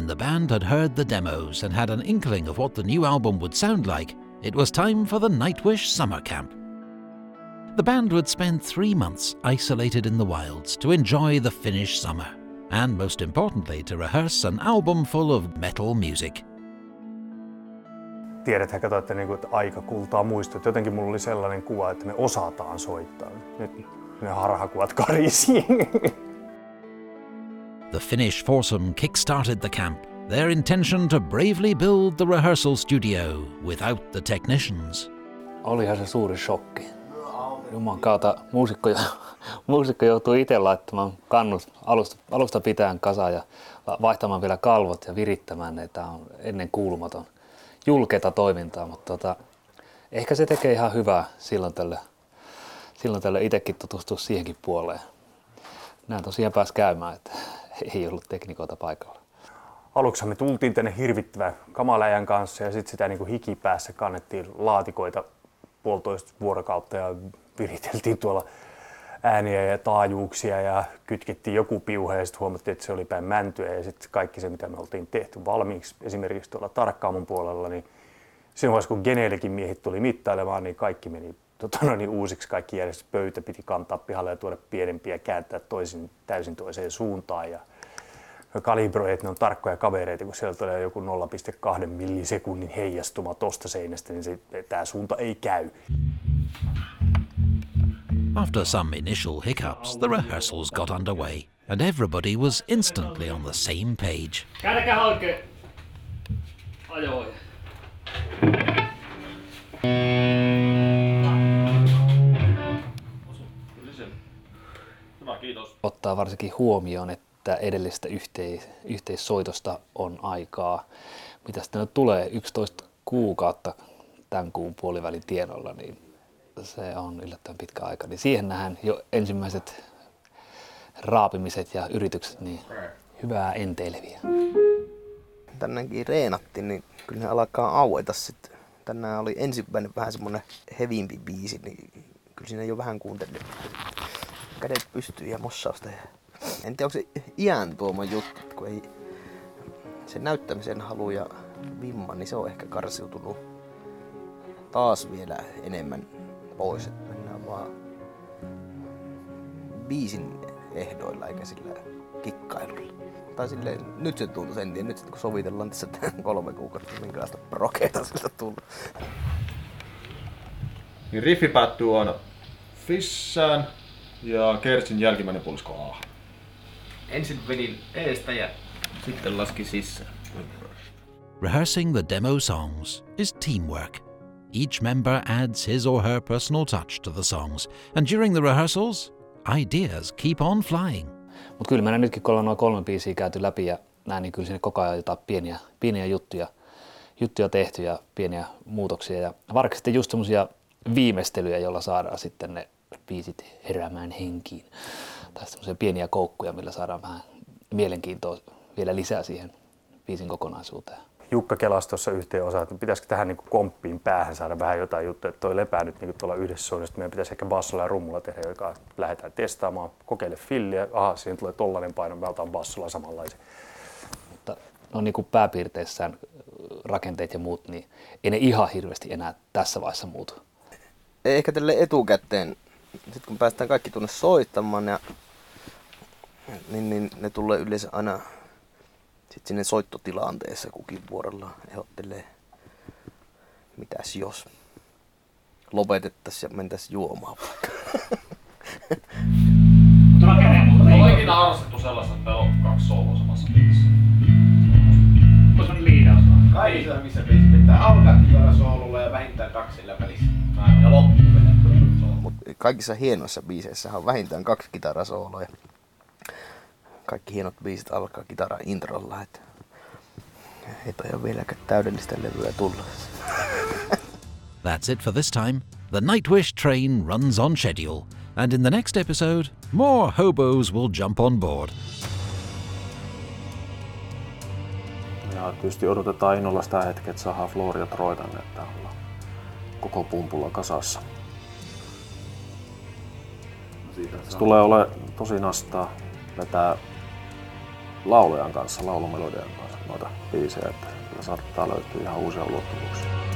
when the band had heard the demos and had an inkling of what the new album would sound like, it was time for the Nightwish summer camp. The band would spend three months isolated in the wilds to enjoy the Finnish summer, and most importantly, to rehearse an album full of metal music. Tiedäthän, kato, että, niinku, että aika kultaa muistot. Jotenkin mulla oli sellainen kuva, että me osataan soittaa. Nyt ne harhakuvat karisii. The Finnish foursome kick-started the camp, their intention to bravely build the rehearsal studio without the technicians. Olihan se suuri shokki. Juman kautta muusikko, muusikko joutuu itse laittamaan kannut alusta, alusta pitäen kasaan ja vaihtamaan vielä kalvot ja virittämään ne. Tämä on ennen kuulumaton julkeata toimintaa, mutta tota, ehkä se tekee ihan hyvää silloin tälle, silloin tälle itsekin tutustua siihenkin puoleen. Näin tosiaan pääsi käymään, että ei ollut teknikoita paikalla. Aluksi me tultiin tänne hirvittävän kamaläjän kanssa ja sitten sitä niin kuin hikipäässä kannettiin laatikoita puolitoista vuorokautta ja viriteltiin tuolla ääniä ja taajuuksia ja kytkettiin joku piuhe ja sitten huomattiin, että se oli päin mäntyä ja sitten kaikki se, mitä me oltiin tehty valmiiksi esimerkiksi tuolla tarkkaamon puolella, niin siinä vaiheessa, kun geneelikin miehet tuli mittailemaan, niin kaikki meni tota, no niin, uusiksi, kaikki järjestys pöytä piti kantaa pihalle ja tuoda pienempiä kääntää toisin, täysin toiseen suuntaan. Ja kalibroi, että ne on tarkkoja kavereita, kun sieltä tulee joku 0,2 millisekunnin heijastuma tosta seinästä, niin se, tämä suunta ei käy. After some initial hiccups, the rehearsals got underway, and everybody was instantly on the same page. Käännäkää oikein. Ajoin. Ottaa varsinkin huomioon, että edellistä yhteis- yhteissoitosta on aikaa. Mitä sitten tulee 11 kuukautta tämän kuun puolivälin tienoilla, niin se on yllättävän pitkä aika. Niin siihen nähdään jo ensimmäiset raapimiset ja yritykset, niin hyvää enteileviä. Tänäänkin reenattiin, niin kyllä ne alkaa aueta sitten. Tänään oli ensimmäinen vähän semmonen hevimpi biisi, niin kyllä siinä jo vähän kuuntelin. Kädet pystyy ja mossausta. Ja... En tiedä, onko se iän tuoma juttu, kun ei se näyttämisen halu ja vimma, niin se on ehkä karsiutunut taas vielä enemmän pois, että mennään vaan biisin ehdoilla eikä sillä kikkailulla. Tai silleen, nyt se tuntuu sen nyt sit kun sovitellaan tässä kolme kuukautta, minkälaista prokeita siltä tullut. Niin riffi päättyy aina fissään ja Kersin jälkimmäinen puolisko A. Ensin vedin eestä ja sitten laski sisään. Rehearsing the demo songs is teamwork. Each member adds his or her personal touch to the songs, and during the rehearsals, ideas keep on flying. Mutta kyllä meidän nytkin, kun ollaan noin kolme biisiä käyty läpi ja näin, niin kyllä sinne koko ajan jotain pieniä, pieniä juttuja, juttuja tehty ja pieniä muutoksia. Ja sitten just semmoisia viimeistelyjä, joilla saadaan sitten ne biisit heräämään henkiin. Tai semmoisia pieniä koukkuja, millä saadaan vähän mielenkiintoa vielä lisää siihen biisin kokonaisuuteen. Jukka kelasi tuossa yhteen osaan, että pitäisikö tähän niin komppiin päähän saada vähän jotain juttuja, että toi lepää nyt niin tuolla yhdessä soinnossa, meidän pitäisi ehkä bassolla ja rummulla tehdä, joka lähdetään testaamaan, kokeile filliä, aha, siinä tulee tollainen paino, mä otan bassolla samanlaisen. Mutta no niin kuin pääpiirteissään rakenteet ja muut, niin ei ne ihan hirveästi enää tässä vaiheessa muutu. Ehkä tälle etukäteen, sitten kun päästään kaikki tuonne soittamaan, ja, niin, niin ne tulee yleensä aina sitten sinne soittotilanteessa kukin vuorella ehdottelee, mitäs jos lopetettaisiin ja mentäisiin juomaan vaikka. Ikinä harrastettu sellaista, että on kaksi soloa samassa biisissä? Tuossa on liidaus. Kaikissa missä biisi pitää alkaa soolulla ja vähintään kaksi sillä välissä. Kaikissa hienoissa biiseissä on vähintään kaksi kitarasooloja. Kaikki hienot biisit alkaa kitara introlla, että ei toi ole vieläkään täydellistä levyä tulla. That's it for this time. The Nightwish train runs on schedule, and in the next episode, more hobos will jump on board. Ja tietysti odotetaan innolla sitä hetkeä, että saadaan Floria Troy tänne, että ollaan koko pumpulla kasassa. Se tulee ole tosi nastaa vetää laulujan kanssa, laulumelodian kanssa noita biisejä, että saattaa löytyä ihan uusia ulottuvuuksia.